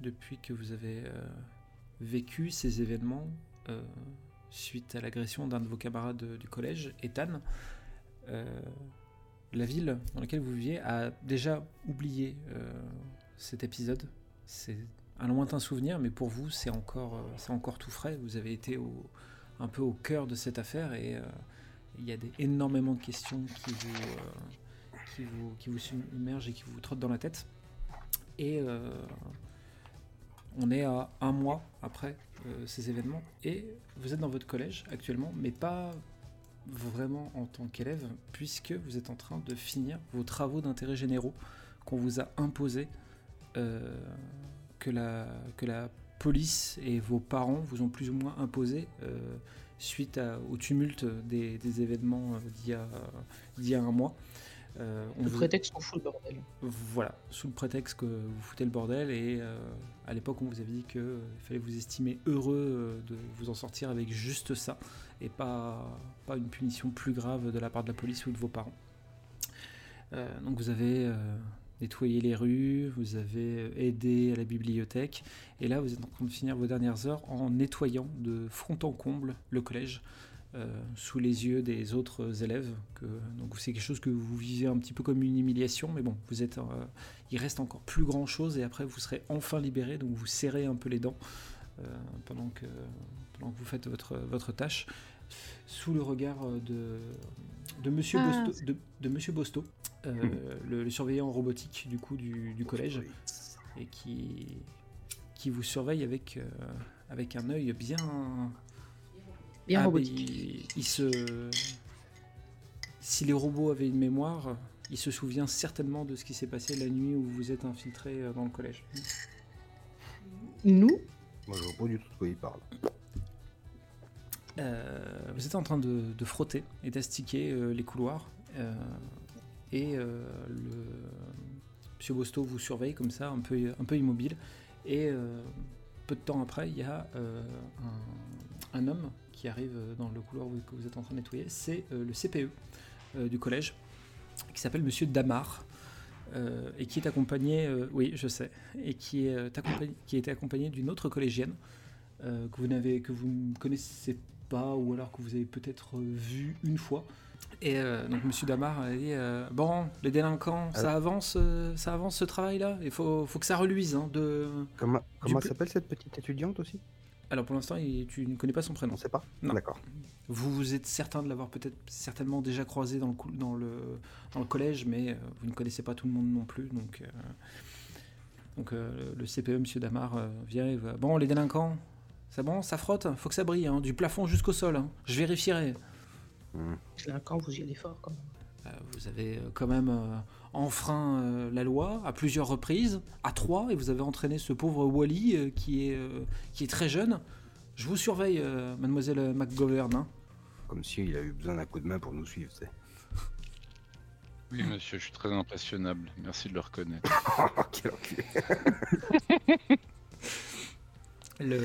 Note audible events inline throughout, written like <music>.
depuis que vous avez euh, vécu ces événements euh, suite à l'agression d'un de vos camarades de- du collège, Ethan. Euh, la ville dans laquelle vous viviez a déjà oublié cet épisode. C'est un lointain souvenir, mais pour vous, c'est encore, c'est encore tout frais. Vous avez été un peu au cœur de cette affaire et il y a énormément de questions qui vous, qui vous, qui vous submergent et qui vous trottent dans la tête. Et on est à un mois après euh, ces événements et vous êtes dans votre collège actuellement, mais pas vraiment en tant qu'élève, puisque vous êtes en train de finir vos travaux d'intérêt généraux qu'on vous a imposés, euh, que, la, police et vos parents vous ont plus ou moins imposés euh, suite au tumulte des, événements euh, d'il y a un mois. Euh, on Le vous- prétexte qu'on fout le bordel. voilà, sous le prétexte que vous foutez le bordel et euh, à l'époque on vous avait dit qu'il fallait vous estimer heureux euh, de vous en sortir avec juste ça et pas, pas une punition plus grave de la part de la police ou de vos parents. Euh, donc vous avez euh, nettoyé les rues, vous avez euh, aidé à la bibliothèque et là vous êtes en train de finir vos dernières heures en nettoyant de front en comble le collège euh, sous les yeux des autres élèves. Que, donc c'est quelque chose que vous vivez un petit peu comme une humiliation, mais bon, vous êtes, euh, il reste encore plus grand chose et après vous serez enfin libéré, donc vous serrez un peu les dents euh, pendant, que, pendant que vous faites votre, votre tâche, sous le regard euh, de, de Monsieur Ah, Bosto, de, de Monsieur Bosto, euh, le, le surveillant robotique du coup du, du collège, et qui, qui vous surveille avec, euh, avec un œil bien Bien ah, robotique. il, il se. Si les robots avaient une mémoire, il se souvient certainement de ce qui s'est passé la nuit où vous êtes infiltré euh, dans le collège. Nous, Moi, je vois pas du tout de quoi il parle. Euh, vous êtes en train de, de frotter et d'astiquer euh, les couloirs. euh, et euh, le Monsieur Bosto vous surveille comme ça, un peu, un peu immobile. Et euh, peu de temps après, il y a euh, un, un homme qui arrive dans le couloir que vous êtes en train de nettoyer. C'est euh, le CPE euh, du collège, qui s'appelle Monsieur Damar. euh, et qui est accompagné, euh, oui, je sais, et qui est euh, accompagné, qui était accompagné d'une autre collégienne euh, que vous n'avez, que vous ne connaissez pas, ou alors que vous avez peut-être euh, vu une fois. Et euh, donc Monsieur Damar a dit euh, bon, les délinquants, ça avance, euh, ça avance ce travail-là? Il faut, faut que ça reluise. hein, de... Comment, comment s'appelle cette petite étudiante aussi? Alors pour l'instant, tu ne connais pas son prénom. On sait pas Non. D'accord. Vous, vous êtes certain de l'avoir peut-être certainement déjà croisé dans le, cou- dans le, dans le collège, mais euh, vous ne connaissez pas tout le monde non plus. Donc, euh, donc euh, le CPE, Monsieur Damar, euh, vient et va. Bon, les délinquants, c'est bon, ça frotte, faut que ça brille, hein, du plafond jusqu'au sol. hein. Je vérifierai. Hmm. quand vous y allez fort, quand même. Euh, vous avez quand même euh, enfreint euh, la loi à plusieurs reprises, à trois, et vous avez entraîné ce pauvre Wally euh, qui, est, euh, qui est très jeune. Je vous surveille, euh, mademoiselle McGovern. hein. Comme s'il a eu besoin d'un coup de main pour nous suivre, c'est. Oui, monsieur, je suis très impressionnable. Merci de le reconnaître. <laughs> Oh, quel enculé. Le,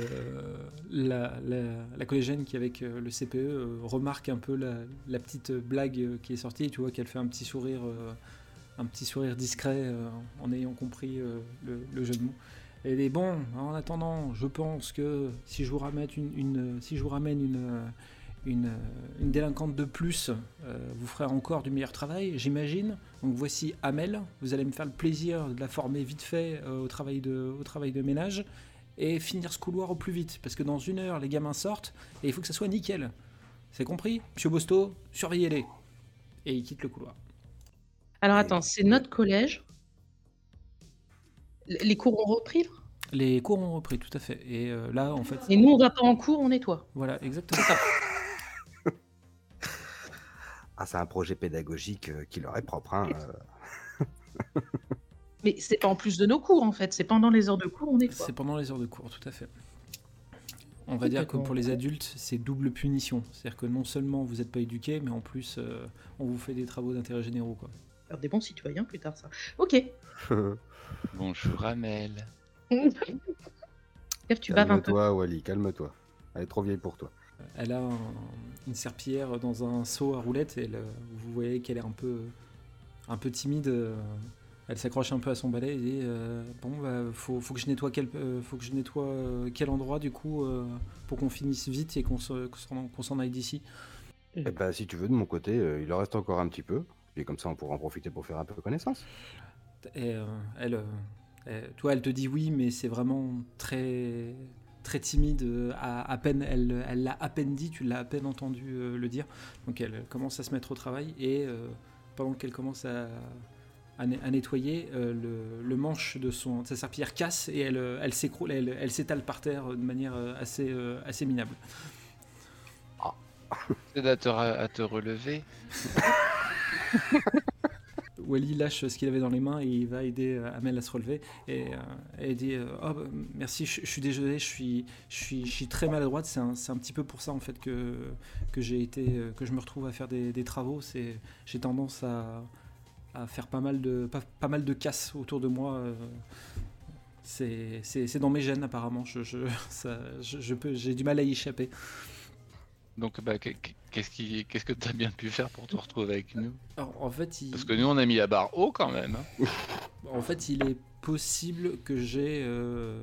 la, la, la collégienne qui est avec euh, le CPE euh, remarque un peu la, la petite blague euh, qui est sortie. Tu vois qu'elle fait un petit sourire, euh, un petit sourire discret euh, en ayant compris euh, le, jeu de mots. Et dit bon, en attendant, je pense que si je vous ramène une, si je vous ramène une, une, délinquante de plus, euh, vous ferez encore du meilleur travail, j'imagine. Donc voici Amel. Vous allez me faire le plaisir de la former vite fait au travail de, au travail de ménage et finir ce couloir au plus vite. Parce que dans une heure, les gamins sortent et il faut que ça soit nickel. C'est compris? Monsieur Bosto, surveillez-les. Et il quitte le couloir. Alors Et- attends, c'est notre collège. L- Les cours ont repris là? Les cours ont repris, tout à fait. Et euh, là, en fait, Et nous, on va pas en cours, on nettoie. voilà, exactement. <laughs> Ah, c'est un projet pédagogique euh, qui leur est propre. Hein. euh. Mais c'est pas en plus de nos cours, en fait. C'est pendant les heures de cours, on nettoie. C'est pendant les heures de cours, tout à fait. On va dire que pour les adultes, c'est double punition. C'est-à-dire que non seulement vous n'êtes pas éduqué, mais en plus, euh, on vous fait des travaux d'intérêt généraux. Quoi. Faire des bons citoyens plus tard, ça. Ok. <laughs> Bonjour, Amel. <laughs> Tu. Calme-toi, Wally, calme-toi. Elle est trop vieille pour toi. Elle a un- une serpillière dans un seau à roulettes et elle, vous voyez qu'elle est un peu, un peu timide elle s'accroche un peu à son balai et dit euh, Bon, bah, faut, faut que je nettoie quel, euh, faut que je nettoie euh, quel endroit du coup euh, pour qu'on finisse vite et qu'on se- qu'on s'en aille d'ici? Eh ben, si tu veux, de mon côté, euh, il en reste encore un petit peu. Et comme ça, on pourra en profiter pour faire un peu connaissance. Et euh, elle, euh, elle- toi, elle te dit oui, mais c'est vraiment très très timide. À, à peine, elle elle l'a à peine dit, tu l'as à peine entendu euh, le dire. Donc elle commence à se mettre au travail et euh, pendant qu'elle commence à, à, ne- à nettoyer, euh, le, le manche de, son, de sa serpillière casse et elle, elle s'écroule, elle, elle s'étale par terre de manière assez, euh, assez minable. C'est à te, à te relever. <laughs> <laughs> Wally lâche ce qu'il avait dans les mains et il va aider euh, Amel à se relever. Et euh, elle dit euh, Oh, Merci, je, suis désolé, je suis, je suis, très maladroite. C'est un, un petit peu pour ça en fait que, que, j'ai été, euh, que je me retrouve à faire des, travaux. J'ai tendance à, à faire pas mal, de, pas, pas mal de casse autour de moi. euh, c'est, dans mes gènes apparemment. Je, je, <laughs> ça, peux, j'ai du mal à y échapper. Donc, bah, qu'est- qu'est-ce qui- qu'est-ce que tu as bien pu faire pour te retrouver avec nous? Alors, en fait, il... Parce que nous, on a mis la barre haut quand même. hein. <laughs> En fait, il est possible que j'ai, euh,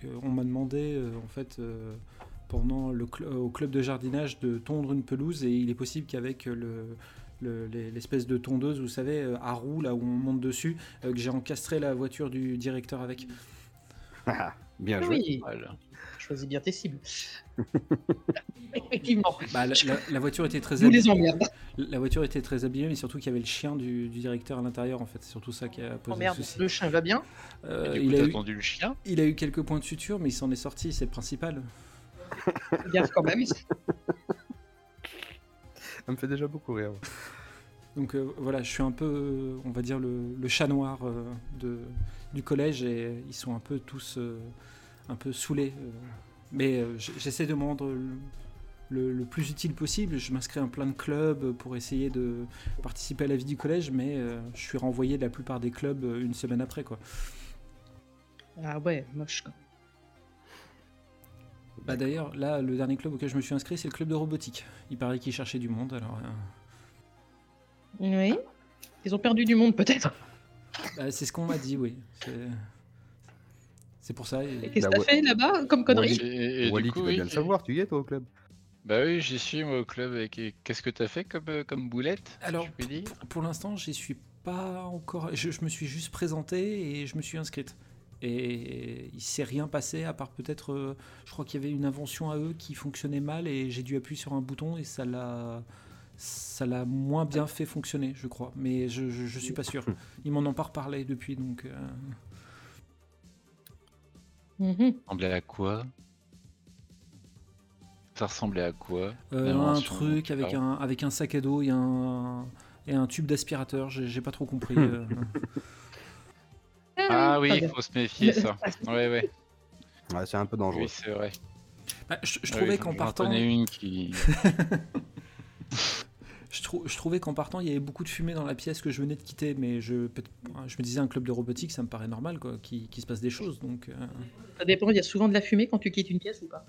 qu'on m'a demandé euh, en fait euh, pendant le cl- au club de jardinage de tondre une pelouse et il est possible qu'avec le le- les- l'espèce de tondeuse, vous savez, à roue là où on monte dessus, euh, que j'ai encastré la voiture du directeur avec. Bien Ah joué. oui, Voilà. Choisis bien tes cibles. <laughs> Effectivement. Bah, la, la- la voiture était très abîmée. La voiture était très abîmée, mais surtout qu'il y avait le chien du, du directeur à l'intérieur. En fait, c'est surtout ça qui a posé Oh merde, souci. le chien va bien. Euh, Et du coup, il, a eu, attendu le chien il a eu quelques points de suture, mais il s'en est sorti. C'est le principal. Gaffe quand même. Ça me fait déjà beaucoup rire. Donc euh, voilà, je suis un peu, on va dire, le, le chat noir euh, de, du collège et ils sont un peu tous euh, un peu saoulés. euh. Mais euh, j'essaie de me rendre le, plus utile possible. Je m'inscris à plein de clubs pour essayer de participer à la vie du collège, mais euh, je suis renvoyé de la plupart des clubs euh, une semaine après. quoi. Ah ouais, moche. quoi. Bah, D'ailleurs, là, le dernier club auquel je me suis inscrit, c'est le club de robotique. Il paraît qu'ils cherchaient du monde, alors... euh, Oui. Ils ont perdu du monde peut-être. bah, c'est ce qu'on m'a dit, oui. C'est- pour ça. et- Qu'est-ce que Bah t'as fait là-bas comme connerie Et, et Wally, du coup, tu vas bien le savoir, tu y es toi au club. Bah oui, j'y suis moi au club. Et qu'est- qu'est-ce que t'as fait comme, euh, comme boulette Alors, dire Pour, pour l'instant, j'y suis pas encore. Je, je me suis juste présenté et je me suis inscrite. Et il s'est rien passé à part peut-être. euh, je crois qu'il y avait une invention à eux qui fonctionnait mal et j'ai dû appuyer sur un bouton et ça l'a. Ça l'a moins bien fait fonctionner, je crois. Mais je, je, je suis pas sûr. <laughs> Ils m'en ont pas reparlé depuis, donc. euh, Mhm. Ça ressemblait à quoi? Ça ressemblait à quoi? Euh, un truc avec Ah. un, avec un sac à dos et un, et un tube d'aspirateur. J'ai pas trop compris. euh. <laughs> Ah oui, Très il faut se méfier ça. <laughs> Ouais, ouais. Ouais, c'est un peu dangereux. Oui, c'est vrai. Bah, je, je Ouais, trouvais qu'en partant. une qui. <laughs> Je, trou- je trouvais qu'en partant, il y avait beaucoup de fumée dans la pièce que je venais de quitter, mais je, me disais un club de robotique, ça me paraît normal, quoi, qu'il qu'il se passe des choses. Donc, euh, Ça dépend, il y a souvent de la fumée quand tu quittes une pièce ou pas?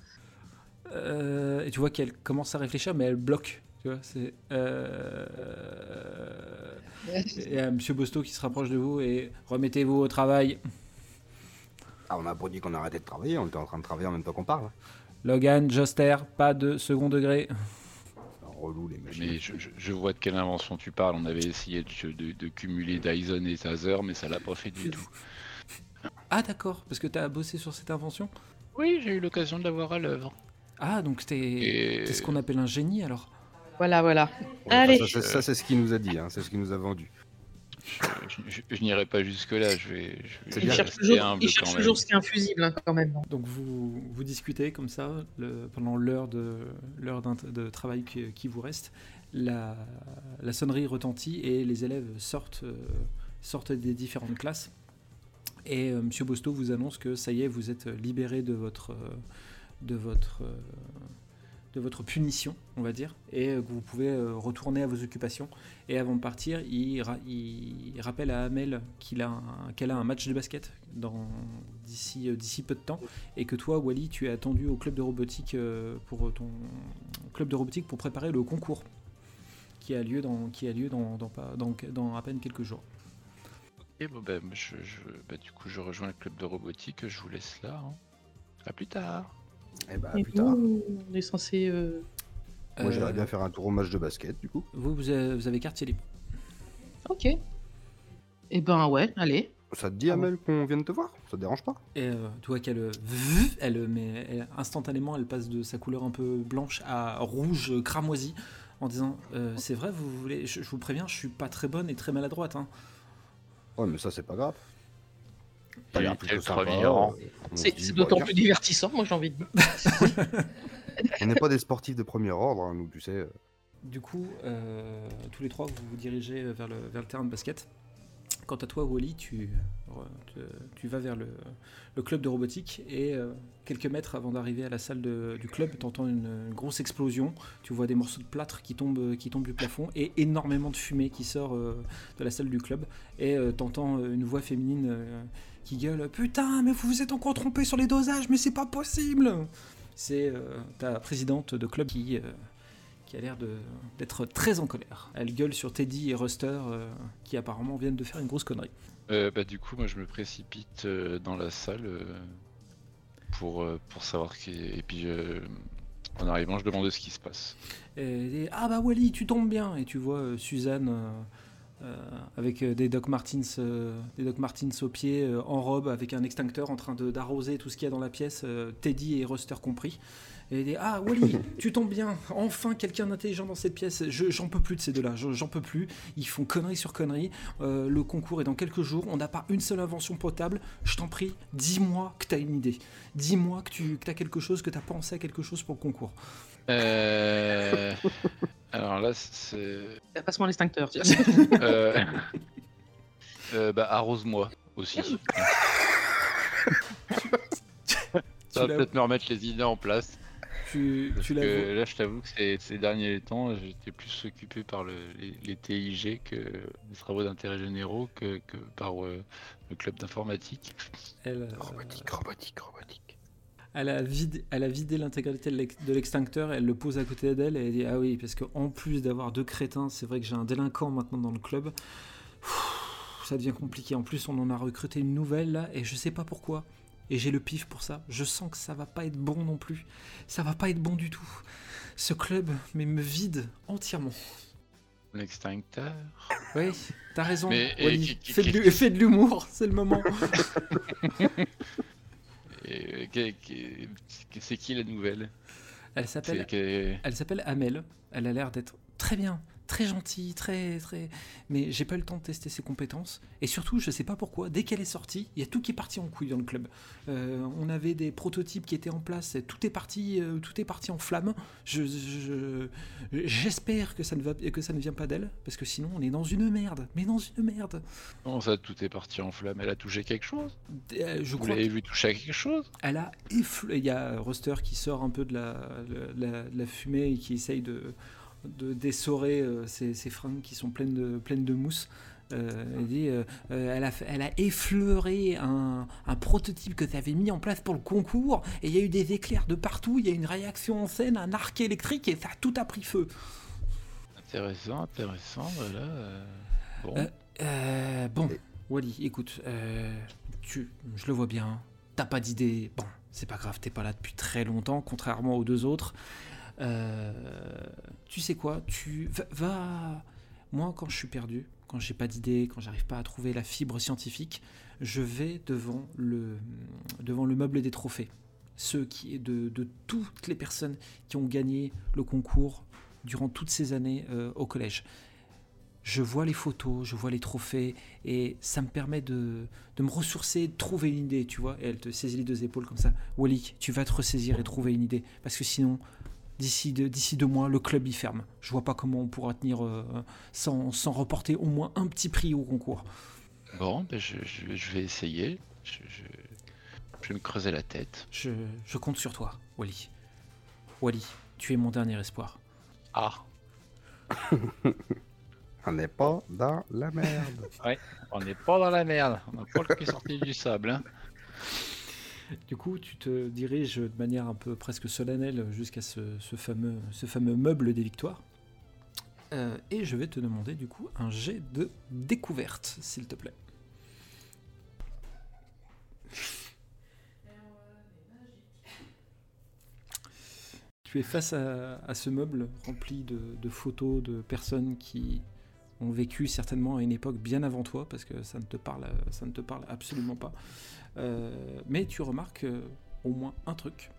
euh, et tu vois qu'elle commence à réfléchir, mais elle bloque. Tu vois, c'est euh, et il y a Monsieur Bosto qui se rapproche de vous et remettez-vous au travail. Ah, on a pas dit qu'on arrêtait de travailler, on était en train de travailler en même temps qu'on parle. Logan, Joster, pas de second degré. Relou les machines. Mais je, je- je vois de quelle invention tu parles. On avait essayé de, de- de cumuler Dyson et Taser, mais ça l'a pas fait du tout. Ah d'accord, parce que tu as bossé sur cette invention? Oui, j'ai eu l'occasion de l'avoir à l'œuvre. Ah donc t'es Et ce qu'on appelle un génie alors? Voilà, voilà. Ouais, Allez. Ça, ça, ça, c'est ce qu'il nous a dit, hein, c'est ce qu'il nous a vendu. Je, je- je n'irai pas jusque-là. Je vais, je vais cherche toujours, humble il cherche toujours ce qu'est un fusible hein, quand même. Donc vous, vous discutez comme ça le- pendant l'heure de, l'heure de travail qui, qui vous reste. La, la sonnerie retentit et les élèves sortent, euh, sortent des différentes classes. Et euh, Monsieur Bosto vous annonce que ça y est, vous êtes libéré de votre, de votre, euh, de votre punition, on va dire, et euh, que vous pouvez euh, retourner à vos occupations. Et avant de partir, il, ra- il rappelle à Amel qu'elle a un match de basket d'ici euh, d'ici peu de temps et que toi Wally tu es attendu au club de robotique pour ton club de robotique pour préparer le concours qui a lieu dans qui a lieu dans, à peine quelques jours. Et bon, je- bah, du coup, je rejoins le club de robotique. Je vous laisse là. hein. À plus tard. Eh ben, Et plus tard. nous, on est censé. euh, Moi, j'aimerais Euh, bien faire un tour au match de basket, du coup. Vous, vous avez, vous avez quartier libre. Ok. Eh ben ouais, allez. Ça te dit, Ah Amel, qu'on vienne te voir? Ça te dérange pas? Et euh, tu vois qu'elle, euh, elle, met, elle- instantanément, elle passe de sa couleur un peu blanche à rouge euh, cramoisi, en disant euh, c'est vrai, vous voulez, je, je vous préviens, je suis pas très bonne et très maladroite. Hein. Ouais, mais ça, c'est pas grave. L'air euh, C'est d'autant plus divertissant, moi j'ai envie de dire. <laughs> On n'est pas des sportifs de premier ordre, hein, nous, tu sais. euh. Du coup, euh, tous les trois, vous vous dirigez vers le, vers le terrain de basket. Quant à toi, Wally, tu, tu vas vers le, le club de robotique et euh, quelques mètres avant d'arriver à la salle de- du club, tu entends une, une grosse explosion. Tu vois des morceaux de plâtre qui tombent, qui tombent du plafond et énormément de fumée qui sort euh, de la salle du club. Et tu entends une voix féminine euh, qui gueule Putain, mais vous vous êtes encore trompé sur les dosages, mais c'est pas possible C'est euh, ta présidente de club qui. euh, qui a l'air d'être très en colère. Elle gueule sur Teddy et Ruster, euh, qui apparemment viennent de faire une grosse connerie. Bah, du coup, moi, je me précipite dans la salle pour, pour savoir qui. Et puis, en arrivant, je demande ce qui se passe. Et ah bah Wally, tu tombes bien Et tu vois Suzanne avec euh, des Doc Martens, euh, des Doc Martens aux pieds, euh, en robe, avec un extincteur en train de- d'arroser tout ce qu'il y a dans la pièce, euh, Teddy et Ruster compris. Et elle dit, ah Wally, <laughs> tu tombes bien Enfin quelqu'un d'intelligent dans cette pièce. Je- J'en peux plus de ces deux-là, je- j'en peux plus. Ils font connerie sur connerie. Euh, le concours est dans quelques jours. On n'a pas une seule invention potable. Je t'en prie, dis-moi que t'as une idée. Dis-moi que tu que as quelque chose, que t'as pensé à quelque chose pour le concours. Euh, Alors là, c'est. Passe-moi l'extincteur. tiens. euh, <laughs> euh, bah, arrose-moi aussi. <laughs> Ça va peut-être me remettre les idées en place. Tu, Parce tu que l'as là, je t'avoue que ces, ces derniers temps, j'étais plus occupé par le- les, les TIG que les travaux d'intérêt généraux que, que par euh, le club d'informatique. elle, euh, Robotique, robotique, robotique. Elle a vidé, elle a vidé l'intégralité de l'ex- de l'extincteur, elle le pose à côté d'elle et elle dit Ah oui, parce qu'en plus d'avoir deux crétins, c'est vrai que j'ai un délinquant maintenant dans le club. Ça devient compliqué. En plus, on en a recruté une nouvelle là et je sais pas pourquoi. Et j'ai le pif pour ça. Je sens que ça va pas être bon non plus. Ça va pas être bon du tout. Ce club mais me vide entièrement. L'extincteur. Oui, t'as raison. Mais, et Wally. qui- qui- fais, de, qui- l'hu- fais de l'humour, c'est le moment. <laughs> <laughs> c'est qui la nouvelle? Elle s'appelle Elle s'appelle Amel. Elle a l'air d'être très bien, très gentille, très très. Mais j'ai pas eu le temps de tester ses compétences. Et surtout, je sais pas pourquoi. Dès qu'elle est sortie, il y a tout qui est parti en couille dans le club. Euh, on avait des prototypes qui étaient en place. et Tout est parti, euh, tout est parti en. Je, je- j'espère que ça ne va, que ça ne vient pas d'elle, parce que sinon on est dans une merde. Mais dans une merde. Comment ça, tout est parti en flamme Elle a touché quelque chose Euh, je Vous crois l'avez vu toucher à quelque chose? Elle a effleuré. Il y a Ruster qui sort un peu de la, de la, de la fumée et qui essaye de dessorer euh, ses, ses fringues qui sont pleines de, pleines de mousse. Euh, elle, dit, euh, euh, elle, a, elle a effleuré un, un prototype que tu avais mis en place pour le concours et il y a eu des éclairs de partout. Il y a une réaction en scène, un arc électrique et ça a tout a pris feu. Intéressant, intéressant, voilà. euh, Bon. Bon, Wally, écoute, tu, je le vois bien, t'as pas d'idée. Bon, c'est pas grave, t'es pas là depuis très longtemps, contrairement aux deux autres. Euh, tu sais quoi, tu va, Moi, quand je suis perdu, quand j'ai pas d'idée, quand j'arrive pas à trouver la fibre scientifique, je vais devant le, devant le meuble des trophées. Ceux qui, de, de toutes les personnes qui ont gagné le concours durant toutes ces années euh, au collège je vois les photos, je vois les trophées, et ça me permet de, de me ressourcer, de trouver une idée, tu vois. Et elle te saisit les deux épaules comme ça. Wally, tu vas te ressaisir et trouver une idée. Parce que sinon, d'ici deux, d'ici deux mois, le club y ferme. Je vois pas comment on pourra tenir euh, sans, sans reporter au moins un petit prix au concours. Bon, ben je, je- je vais essayer. Je, je- je vais me creuser la tête. Je, je compte sur toi, Wally. Wally, tu es mon dernier espoir. Ah, <laughs> On n'est pas dans la merde. on n'est pas dans la merde. On n'a pas le cul sorti du sable. Hein. Du coup, tu te diriges de manière un peu presque solennelle jusqu'à ce, fameux, meuble des victoires. Euh, et je vais te demander du coup un jet de découverte, s'il te plaît. Tu es face à, ce meuble rempli de, photos de personnes qui ont vécu certainement à une époque bien avant toi, parce que ça ne te parle absolument pas. Euh, mais tu remarques euh, au moins un truc,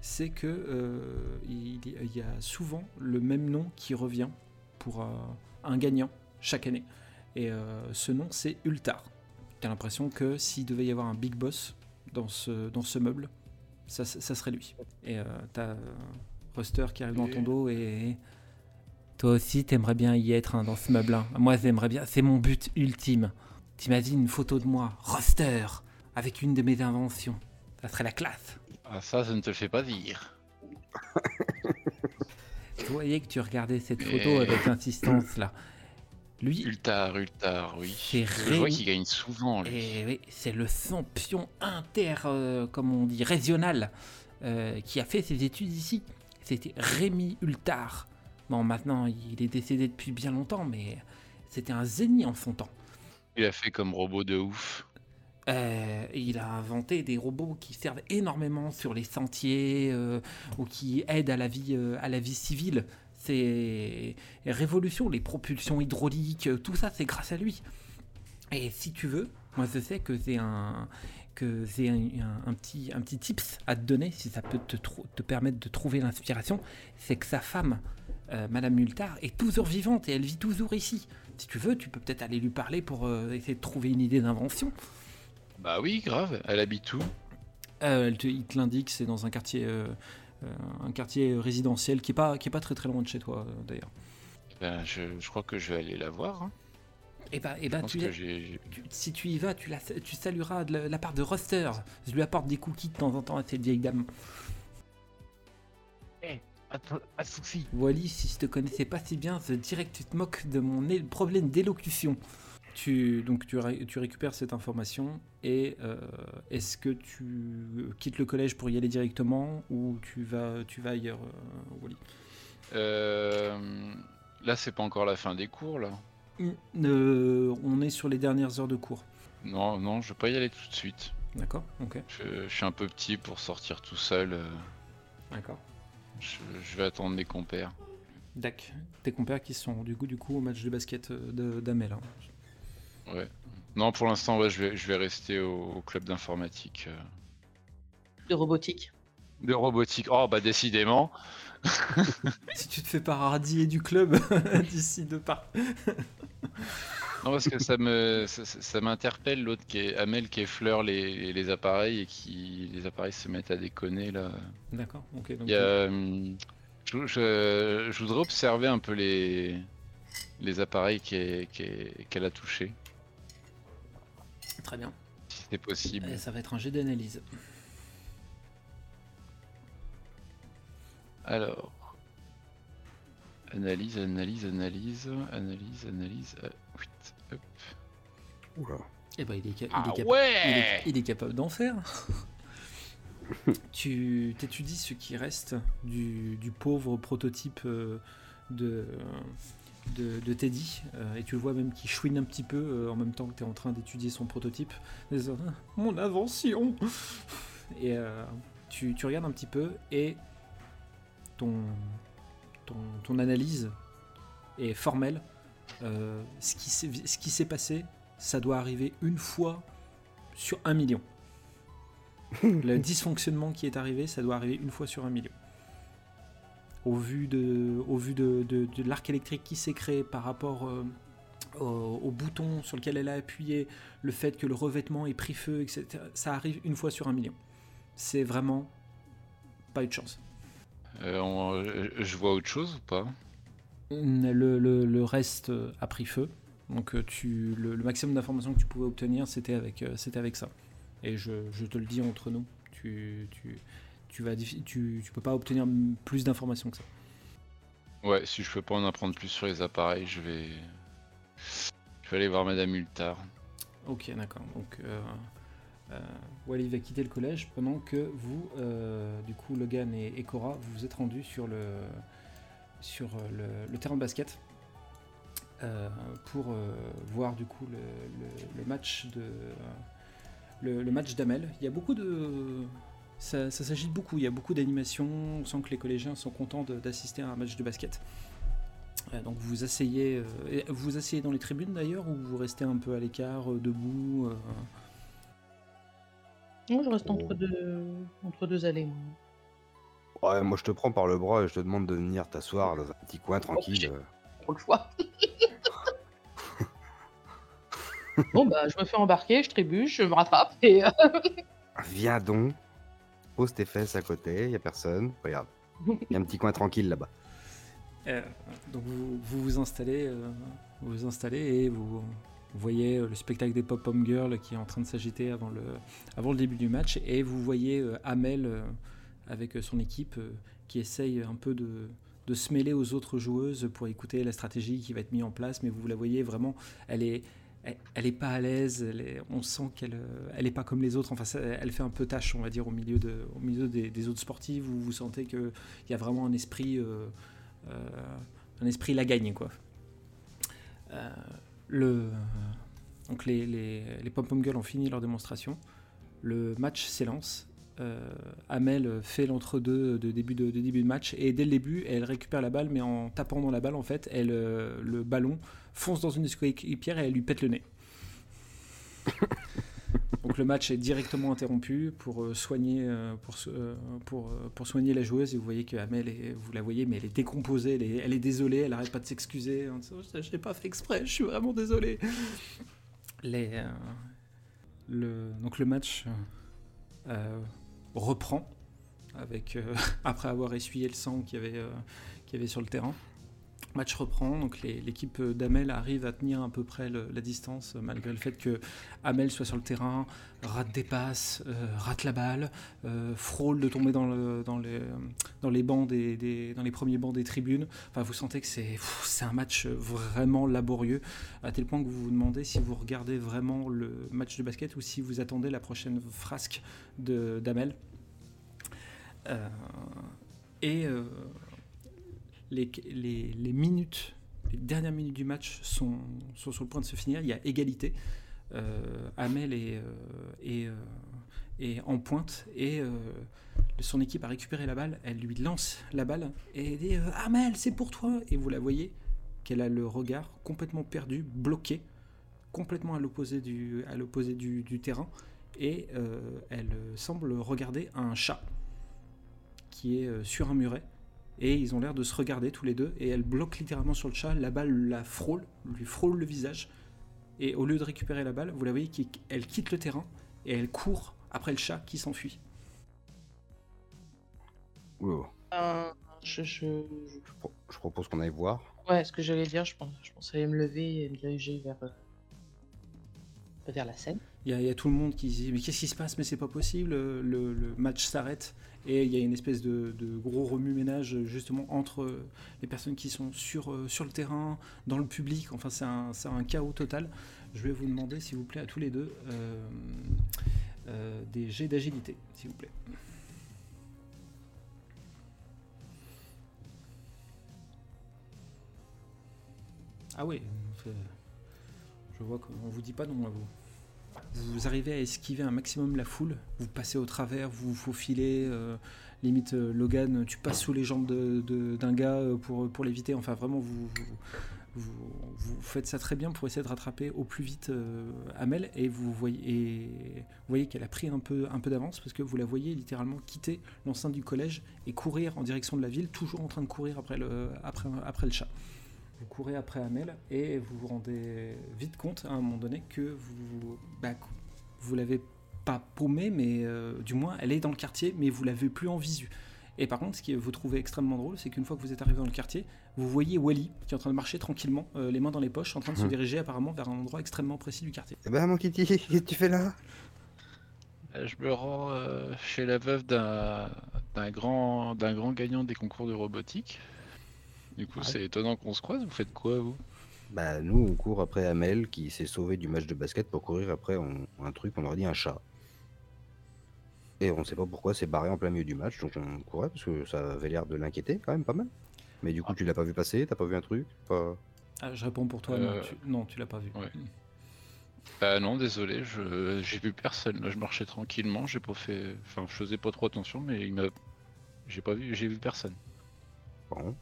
c'est que euh, il, il y a souvent le même nom qui revient pour un gagnant chaque année. Et ce nom, c'est Ultar. Tu as l'impression que s'il devait y avoir un big boss dans ce, dans ce meuble, ça, ça serait lui. Et euh, t'as Ruster qui arrive dans ton dos et. Toi aussi, t'aimerais bien y être hein, dans ce meuble. Moi, j'aimerais bien. C'est mon but ultime. T'imagines une photo de moi, Ruster, avec une de mes inventions. Ça serait la classe. Ah, ça, ça ne te le fait pas dire. <laughs> Je voyais que tu regardais cette photo Et- avec insistance là. Lui, Ultar, Ultar, oui. C'est Je vois qu'il gagne souvent, lui. Et oui, c'est le champion inter, euh, comme on dit, régional, euh, qui a fait ses études ici. C'était Rémi Ultar. Bon, maintenant, il est décédé depuis bien longtemps, mais c'était un génie en son temps. Il a fait comme robot de ouf. Euh, il a inventé des robots qui servent énormément sur les sentiers euh, ou qui aident à la vie, euh, à la vie civile. C'est révolution, les propulsions hydrauliques, tout ça, c'est grâce à lui. Et si tu veux, moi je sais que c'est un que c'est un, petit un petit tips à te donner si ça peut te, te permettre de trouver l'inspiration, c'est que sa femme, Madame Multard, est toujours vivante et elle vit toujours ici. Si tu veux, tu peux peut-être aller lui parler pour essayer de trouver une idée d'invention. Bah oui, grave. Elle habite où? Euh, elle te- il te l'indique, c'est dans un quartier, euh, euh, un quartier résidentiel qui est pas, qui est pas très très loin de chez toi euh, d'ailleurs. ben, je, je crois que je vais aller la voir. hein. Et bah, et bah tu, la- si tu y vas, tu, la, tu salueras de la, la part de Ruster. Je lui apporte des cookies de temps en temps à cette vieille dame. Attends, pas de soucis. Wally, si je te connaissais pas si bien, je dirais que tu te moques de mon problème d'élocution. Tu, donc tu, ré- tu récupères cette information et euh, est-ce que tu quittes le collège pour y aller directement ou tu vas, tu vas ailleurs, euh, Wally? Euh, là, c'est pas encore la fin des cours, là. On est sur les dernières heures de cours. Non, non, je vais pas y aller tout de suite. D'accord Ok. Je, je suis un peu petit pour sortir tout seul. D'accord. Je, je vais attendre mes compères. Dac. Tes compères qui sont du coup, du coup au match de basket d'Amel. hein. Ouais. Non, pour l'instant, ouais, je vais, je vais rester au, au club d'informatique. euh, de robotique. De robotique. Oh, bah décidément. <laughs> Si tu te fais pas radiller du club <laughs> d'ici deux pas. <laughs> Non, parce que ça me, ça, m'interpelle l'autre qui est Amel qui effleure les, les appareils et qui les appareils se mettent à déconner là. D'accord. Ok. Donc, Il y a, hum, je, je- je voudrais observer un peu les, les appareils qu'elle a touchés, Très bien. si c'est possible. Et ça va être un jet d'analyse. Alors, analyse, analyse, analyse, analyse, analyse. euh, hop. Oula. Et ben il est, ca- il Ah est capa- il est- ouais il est capable d'en faire. <laughs> tu t'étudies ce qui reste du, du pauvre prototype euh, de, de, de Teddy, euh, et tu le vois même qui chouine un petit peu euh, en même temps que tu es en train d'étudier son prototype. Ah, Mon invention Et euh, tu, tu regardes un petit peu, et ton, ton, ton analyse est formelle. Ce qui s'est passé, ça doit arriver une fois sur un million. <laughs> Le dysfonctionnement qui est arrivé, ça doit arriver une fois sur un million. Au vu de, au vu de, de- de l'arc électrique qui s'est créé par rapport euh, au, au bouton sur lequel elle a appuyé, le fait que le revêtement ait pris feu, etc., ça arrive une fois sur un million. C'est vraiment pas eu de chance. Euh, on- euh, je vois autre chose ou pas? Le, le- le reste a pris feu. Donc tu, le, le maximum d'informations que tu pouvais obtenir, c'était avec, c'était avec ça. Et je, je te le dis entre nous, tu, tu, tu, vas, tu, tu peux pas obtenir plus d'informations que ça. Ouais, si je peux pas en apprendre plus sur les appareils, je vais. Je vais aller voir Madame Ultar. Ok, d'accord. Donc euh, euh, Wally va quitter le collège pendant que vous, euh, du coup, Logan et, et Cora, vous vous êtes rendus sur le, sur euh, le, le terrain de basket pour voir du coup le, le- le match de le, le match d'Amel. Il y a beaucoup de ça, ça s'agite beaucoup. Il y a beaucoup d'animations. On sent que les collégiens sont contents d'assister à un match de basket. Euh, donc vous vous asseyez, euh, vous vous asseyez dans les tribunes d'ailleurs ou vous restez un peu à l'écart, euh, debout euh, Moi, je reste Oh. entre deux, entre deux allées. moi. Ouais, moi je te prends par le bras et je te demande de venir t'asseoir dans un petit coin tranquille. Trop le choix. <laughs> bon, bah, je me fais embarquer, je trébuche, je me rattrape et. euh, Viens donc, pose tes fesses à côté, y a personne. Regarde, <laughs> y a un petit coin tranquille là-bas. Euh, donc vous, vous vous installez, euh, vous vous installez et vous, vous voyez euh, le spectacle des pop-pom girls qui est en train de s'agiter avant le, avant le début du match et vous voyez euh, Amel euh, avec son équipe euh, qui essaye un peu de, de se mêler aux autres joueuses pour écouter la stratégie qui va être mise en place, mais vous la voyez vraiment, elle est, elle, elle est pas à l'aise, on sent qu'elle euh, elle pas comme les autres, elle fait un peu tâche on va dire au milieu, des, autres sportifs, vous, vous sentez qu'il y a vraiment un esprit... euh, euh, la gagne quoi. Le, donc les, les, les pom-pom girls ont fini leur démonstration. Le match s'élance. Euh, Amel fait l'entre-deux de début de, de début de match et dès le début elle récupère la balle mais en tapant dans la balle en fait elle, euh, le ballon fonce dans une coéquipières et elle lui pète le nez. <laughs> Donc le match est directement interrompu pour euh, soigner pour, pour, pour soigner la joueuse et vous voyez que Amel est, vous la voyez mais elle est décomposée, elle est, elle est désolée, elle arrête pas de s'excuser. disant, Je n'ai pas fait exprès, je suis vraiment désolé. Les, euh, le, donc le match euh, reprend avec euh, <laughs> après avoir essuyé le sang qu'il y avait euh, qu'il y avait sur le terrain. Match reprend, donc l'équipe d'Amel arrive à tenir à peu près la distance, euh, malgré le fait que Amel soit sur le terrain, rate des passes, euh, rate la balle, euh, frôle de tomber dans, le, dans, les, dans les dans les premiers bancs des tribunes. Enfin, vous sentez que c'est un match vraiment laborieux, à tel point que vous vous demandez si vous regardez vraiment le match de basket ou si vous attendez la prochaine frasque de- d'Amel. Et les, minutes, les dernières minutes du match sont, sur le point de se finir. Il y a égalité. Euh, Amel est, euh, euh, en pointe et euh, son équipe a récupéré la balle. Elle lui lance la balle et dit euh, Amel, c'est pour toi. Et vous la voyez qu'elle a le regard complètement perdu, bloqué, complètement à l'opposé du, terrain. Et elle semble regarder un chat qui est sur un muret et ils ont l'air de se regarder tous les deux et elle bloque littéralement sur le chat, la balle la frôle, lui frôle le visage et au lieu de récupérer la balle, vous la voyez qu'elle quitte le terrain et elle court après le chat qui s'enfuit. Wow. Euh, je, je- je- Je, pro- je propose qu'on aille voir. Ouais, ce que j'allais dire, je pense, je pensais aller me lever et me diriger vers, euh, vers la scène. Il y, a, tout le monde qui se dit mais qu'est-ce qui se passe? Mais c'est pas possible. Le, match s'arrête et il y a une espèce de, gros remue-ménage justement entre les personnes qui sont sur, euh, sur le terrain dans le public. Enfin c'est un, chaos total. Je vais vous demander s'il vous plaît à tous les deux euh, euh, des jets d'agilité s'il vous plaît. Ah oui je vois qu'on vous dit pas non à vous vous arrivez à esquiver un maximum la foule, vous passez au travers, vous vous faufilez, euh, limite euh, Logan, tu passes sous les jambes d'un gars euh, pour, pour l'éviter, enfin vraiment vous, vous, vous- faites ça très bien pour essayer de rattraper au plus vite euh, Amel et vous voyez, et voyez qu'elle a pris un peu, un peu d'avance parce que vous la voyez littéralement quitter l'enceinte du collège et courir en direction de la ville, toujours en train de courir après le, après, après le chat. Vous courez après Amel et vous vous rendez vite compte à un moment donné que vous, bah, vous l'avez pas paumée, mais euh, du moins elle est dans le quartier, mais vous l'avez plus en visu. Et par contre, ce que vous trouvez extrêmement drôle, c'est qu'une fois que vous êtes arrivé dans le quartier, vous voyez Wally qui est en train de marcher tranquillement, euh, les mains dans les poches, en train de se Mhm. diriger apparemment vers un endroit extrêmement précis du quartier. Eh ben mon Kitty, <laughs> qu'est-ce que tu fais là? Euh, Je me rends euh, chez la veuve d'un d'un grand, d'un grand gagnant des concours de robotique. Du coup, Ouais. c'est étonnant qu'on se croise. Vous faites quoi, vous? Bah nous on court après Amel qui s'est sauvé du match de basket pour courir après on- un truc, on aurait dit un chat. Et on sait pas pourquoi c'est barré en plein milieu du match, donc on courait parce que ça avait l'air de l'inquiéter quand même pas mal. Mais du coup Ah. tu l'as pas vu passer, t'as pas vu un truc pas... Ah, je réponds pour toi, Euh, non, tu, non, tu l'as pas vu. ouais. Bah non, désolé, je j'ai vu personne. Là, je marchais tranquillement, j'ai pas fait, enfin, je faisais pas trop attention, mais il m'a, j'ai pas vu, j'ai vu personne. Bon.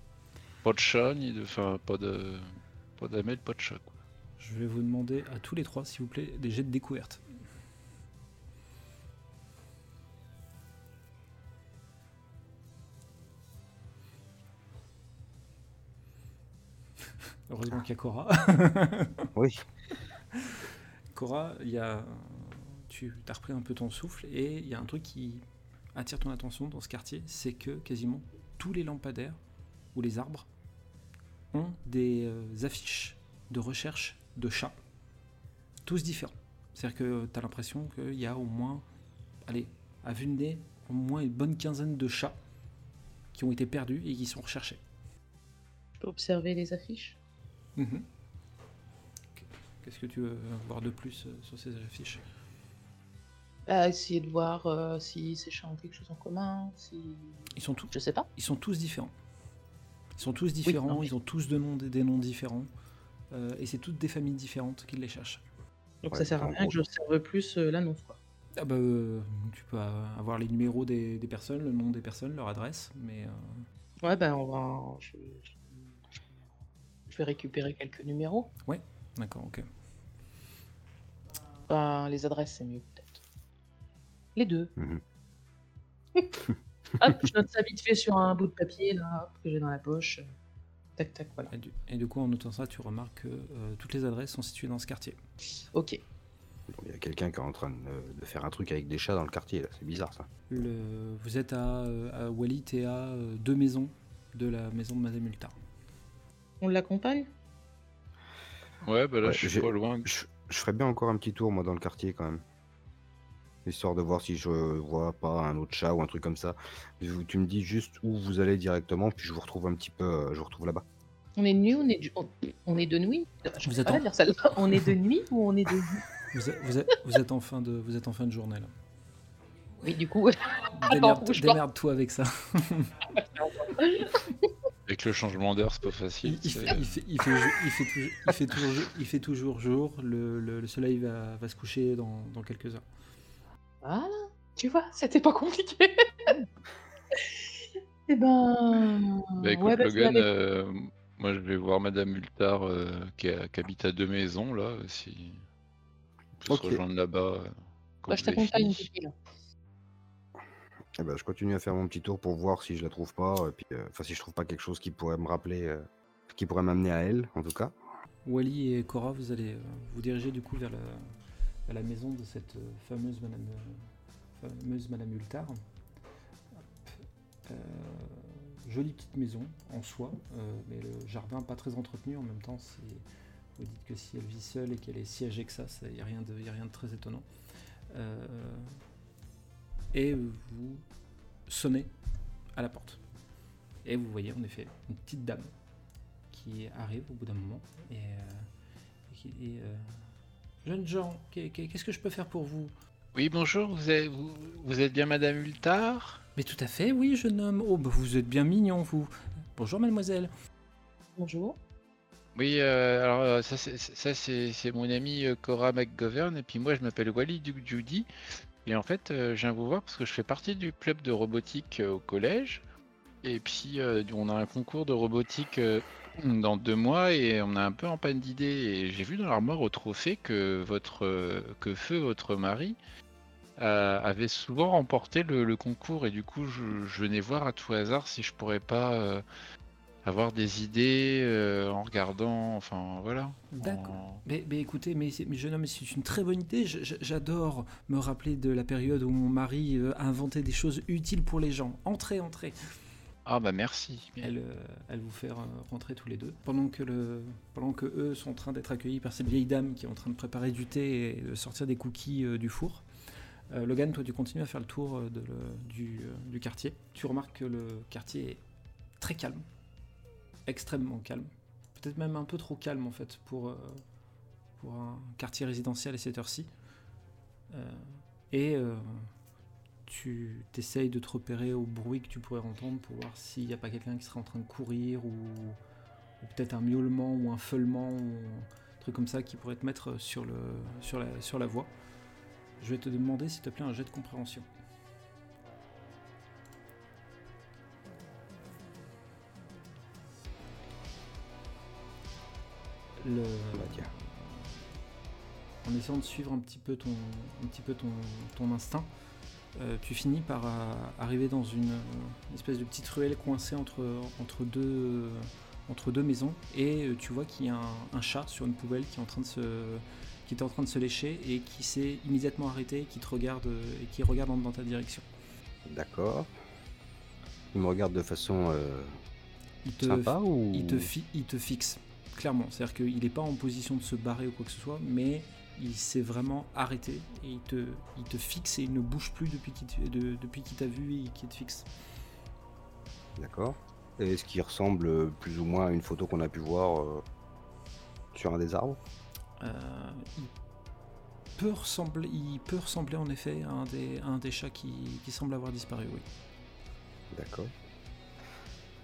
Pas de chat ni de, enfin, pas de, pas d'amel, pas de chat. Quoi. Je vais vous demander à tous les trois, s'il vous plaît, des jets de découverte. <laughs> Heureusement qu'il y a Cora. <laughs> Oui. Cora, il y a... tu as repris un peu ton souffle et il y a un truc qui attire ton attention dans ce quartier, c'est que quasiment tous les lampadaires ou les arbres ont des euh, affiches de recherche de chats, tous différents. C'est-à-dire que tu as l'impression qu'il y a au moins, allez, à vue de nez, au moins une bonne quinzaine de chats qui ont été perdus et qui sont recherchés. Je peux observer les affiches? Mhm. Qu'est-ce que tu veux voir de plus euh, sur ces affiches? Bah, essayer de voir euh, si ces chats ont quelque chose en commun, si... Ils sont tous, Je sais pas. ils sont tous différents. Ils sont tous différents, ils ont tous de noms, des, des noms différents. euh, et c'est toutes des familles différentes qui les cherchent. Donc Ouais, ça sert à en rien que j'observe plus euh, l'annonce, quoi. Ah bah, euh, tu peux avoir les numéros des, des personnes, le nom des personnes, leur adresse, mais euh, Ouais, bah on va... Je... je vais récupérer quelques numéros. d'accord, ok. Enfin, les adresses, c'est mieux, peut-être. Les deux. Mhm. <laughs> Hop, je note ça vite fait sur un bout de papier, là, hop, que j'ai dans la poche. Tac, tac, voilà. Et du, et du coup, en notant ça, tu remarques que euh, toutes les adresses sont situées dans ce quartier. Ok. Il y a quelqu'un qui est en train de, de faire un truc avec des chats dans le quartier, là. C'est bizarre, ça. Le, vous êtes à, euh, à Wallit et à euh, deux maisons de la maison de Madame. On l'accompagne? Ouais, bah là, Ouais, je suis pas loin. Je, je ferais bien encore un petit tour, moi, dans le quartier, quand même. Histoire de voir si je vois pas un autre chat ou un truc comme ça. Tu me dis juste où vous allez directement, puis je vous retrouve un petit peu, euh, je vous retrouve là-bas. On est de nuit, on est, du- on, est de nuit Je Vous la dire celle-là. On est de nuit ou on est de jour? Vous êtes, vous êtes- vous êtes en fin de, vous êtes en fin de journée là. Oui, du coup, <laughs> Démerde-. Démerde-toi avec ça. Avec le changement d'heure, c'est pas Il, facile. il fait, toujours, il fait jour. Le, le- le soleil va, va se coucher dans, dans quelques heures. Voilà. Tu vois, c'était pas compliqué. <laughs> Eh ben. Bah écoute, ouais, bah, c'est Logan, avec- euh, moi je vais voir Madame Multar euh, qui, a- qui habite à deux maisons là, si on peut Ok. se rejoindre là-bas. euh, Bah, je t'accompagne. Eh ben, je continue à faire mon petit tour pour voir si je la trouve pas, et puis, euh, enfin, si je trouve pas quelque chose qui pourrait me rappeler, euh, qui pourrait m'amener à elle, en tout cas. Wally et Cora, vous allez euh, vous diriger du coup vers la, vers la maison de cette euh, fameuse Madame, euh, fameuse Madame Hultard. Euh, jolie petite maison en soi, euh, mais le jardin pas très entretenu en même temps. Vous dites que si elle vit seule et qu'elle est si âgée que ça, il n'y a, rien de- très étonnant. Et vous sonnez à la porte. Et vous voyez en effet une petite dame qui arrive au bout d'un moment et, qui Jeunes gens, qu'est- qu'est- qu'est-ce que je peux faire pour vous? Oui, bonjour, vous êtes, vous, vous êtes bien Madame Multar Mais tout à fait, oui, jeune homme. Oh, bah, vous êtes bien mignon, vous. Bonjour, mademoiselle. Bonjour. Oui, euh, alors euh, ça c'est ça, c'est- c'est mon ami euh, Cora McGovern et puis moi je m'appelle Wally Duke Judy et en fait euh, je viens vous voir parce que je fais partie du club de robotique euh, au collège et puis euh, on a un concours de robotique euh, dans deux mois et on a un peu en panne d'idées et j'ai vu dans l'armoire au trophée que votre euh, que Feu votre mari euh, avait souvent remporté le, le concours et du coup je, je venais voir à tout hasard si je pourrais pas euh, avoir des idées euh, en regardant, enfin voilà. D'accord. En- Mais, mais écoutez, mais, mais jeune homme, c'est une très bonne idée. J'adore me rappeler de la période où mon mari a inventé des choses utiles pour les gens. Entrez, entrez. Ah bah merci. Elle, euh, vous fait rentrer tous les deux. Pendant que, eux sont en train d'être accueillis par cette vieille dame qui est en train de préparer du thé et de sortir des cookies euh, du four, euh, Logan, toi, tu continues à faire le tour du, quartier. Tu remarques que le quartier est très calme, extrêmement calme. Peut-être même un peu trop calme, en fait, pour, pour un quartier résidentiel à cette heure-ci. Et tu t'essayes de te repérer au bruit que tu pourrais entendre pour voir s'il n'y a pas quelqu'un qui serait en train de courir ou, ou peut-être un miaulement ou un feulement ou truc comme ça qui pourrait te mettre sur, le, sur, la, sur la voie. Je vais te demander s'il te plaît un jet de compréhension. Le... En essayant de suivre un petit peu ton, un petit peu ton, ton instinct, euh, tu finis par euh, arriver dans une, euh, espèce de petite ruelle coincée entre, entre, deux, entre deux maisons et tu vois qu'il y a un, un chat sur une poubelle qui est en train de se, qui était en train de se lécher et qui s'est immédiatement arrêté et qui te regarde et qui regarde dans, dans ta direction. D'accord. Il me regarde de façon euh, Il te, sympa ou il te, fi- il te fixe, clairement. C'est-à-dire qu'il n'est pas en position de se barrer ou quoi que ce soit, mais il s'est vraiment arrêté et il te, il te fixe et il ne bouge plus depuis qu'il de- depuis qu'il t'a vu et qu'il te fixe. D'accord. Et Est-ce qu'il ressemble euh, plus ou moins à une photo qu'on a pu voir euh, sur un des arbres? Euh, il, peut ressembler, il peut ressembler en effet à un des, à un des chats qui, qui semble avoir disparu, oui. D'accord.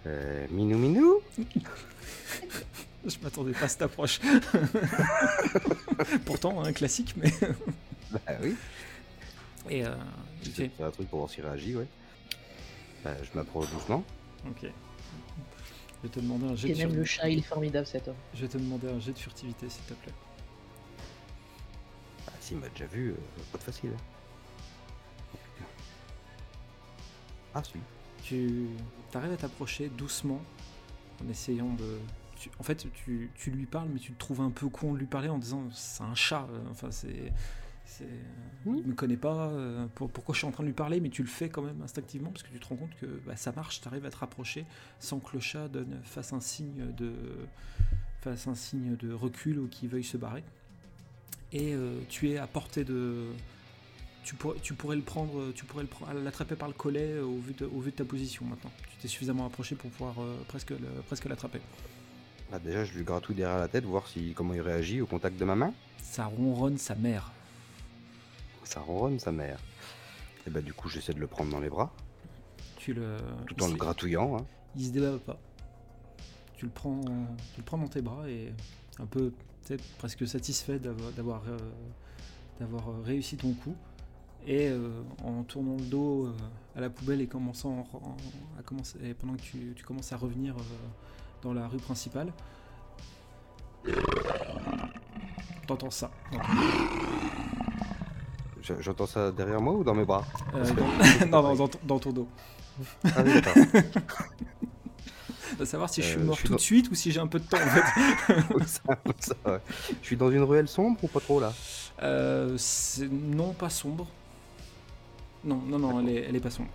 Euh, minou minou? <laughs> Je m'attendais pas à cette approche. <laughs> Pourtant, un classique, mais. <laughs> Bah oui. Et euh, il fait. C'est un truc pour voir s'il réagit, ouais. Bah, je m'approche doucement. Ok. Je vais te demander un jet Et de même fur- le chat, il est formidable cet homme. Je vais te demander un jet de furtivité, s'il te plaît. Ah, s'il m'a déjà vu, euh, pas de facile. hein. Ah si. Tu arrives à t'approcher doucement en essayant de. Tu- en fait, tu, tu lui parles, mais tu te trouves un peu con de lui parler en disant c'est un chat. euh, Enfin, c'est. c'est il me connaît pas. euh, pour- pourquoi je suis en train de lui parler Mais tu le fais quand même instinctivement parce que tu te rends compte que bah, ça marche. Tu arrives à te rapprocher sans que le chat donne, fasse un signe de fasse un signe de recul ou qu'il veuille se barrer. Et euh, tu es à portée de. Tu, pourrais- tu pourrais le prendre, tu pourrais l'attraper par le collet euh, au vu, de, au vu de ta position maintenant. Tu t'es suffisamment approché pour pouvoir euh, presque l'attraper. Bah, déjà, je lui gratouille derrière la tête, voir si comment il réagit au contact de ma main. Ça ronronne sa mère. Ça ronronne sa mère. Et bah du coup, j'essaie de le prendre dans les bras, Tu le, tout en le gratouillant. hein. il se débat pas. Tu le prends, tu le prends dans tes bras et un peu, sais, presque satisfait d'avoir, d'avoir, euh, d'avoir euh, réussi ton coup. Et euh, en tournant le dos euh, à la poubelle et commençant en- à commencer, et pendant que tu, tu commences à revenir dans la rue principale, t'entends ça. Je- J'entends ça derrière moi ou dans mes bras Euh, dans, <laughs> non, non, dans, ton- dans ton dos. Ah oui. De <laughs> savoir si je suis Euh, mort je suis tout dans- de suite ou si j'ai un peu de temps en fait. <laughs> Oui, ça, ça, ouais. Je suis dans une ruelle sombre ou pas trop là Euh, non, pas sombre. Non, non, non, elle est, elle est pas sombre.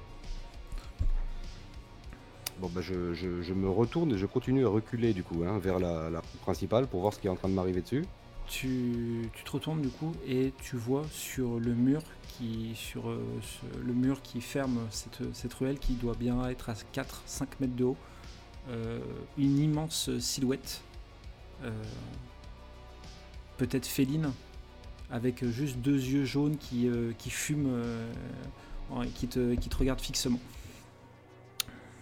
Bah je, me retourne et je continue à reculer du coup hein, vers la, principale pour voir ce qui est en train de m'arriver dessus. Tu, te retournes du coup et tu vois sur le mur qui, sur euh, le mur qui ferme cette, cette ruelle qui doit bien être à 4-5 mètres de haut, euh, une immense silhouette, euh, peut-être féline, avec juste deux yeux jaunes qui, qui fument et qui te, qui te regardent fixement.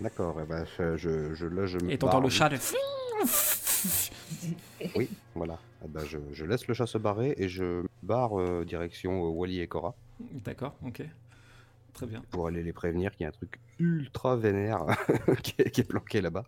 D'accord, et bah, je, je, je- là je me Et t'entends le chat de... <laughs> Oui, voilà. Eh ben, je, je laisse le chat se barrer et je barre euh, direction euh, Wally et Cora D'accord, ok. Très bien. pour aller les prévenir qu'il y a un truc ultra vénère <laughs> qui, est, qui est planqué là-bas.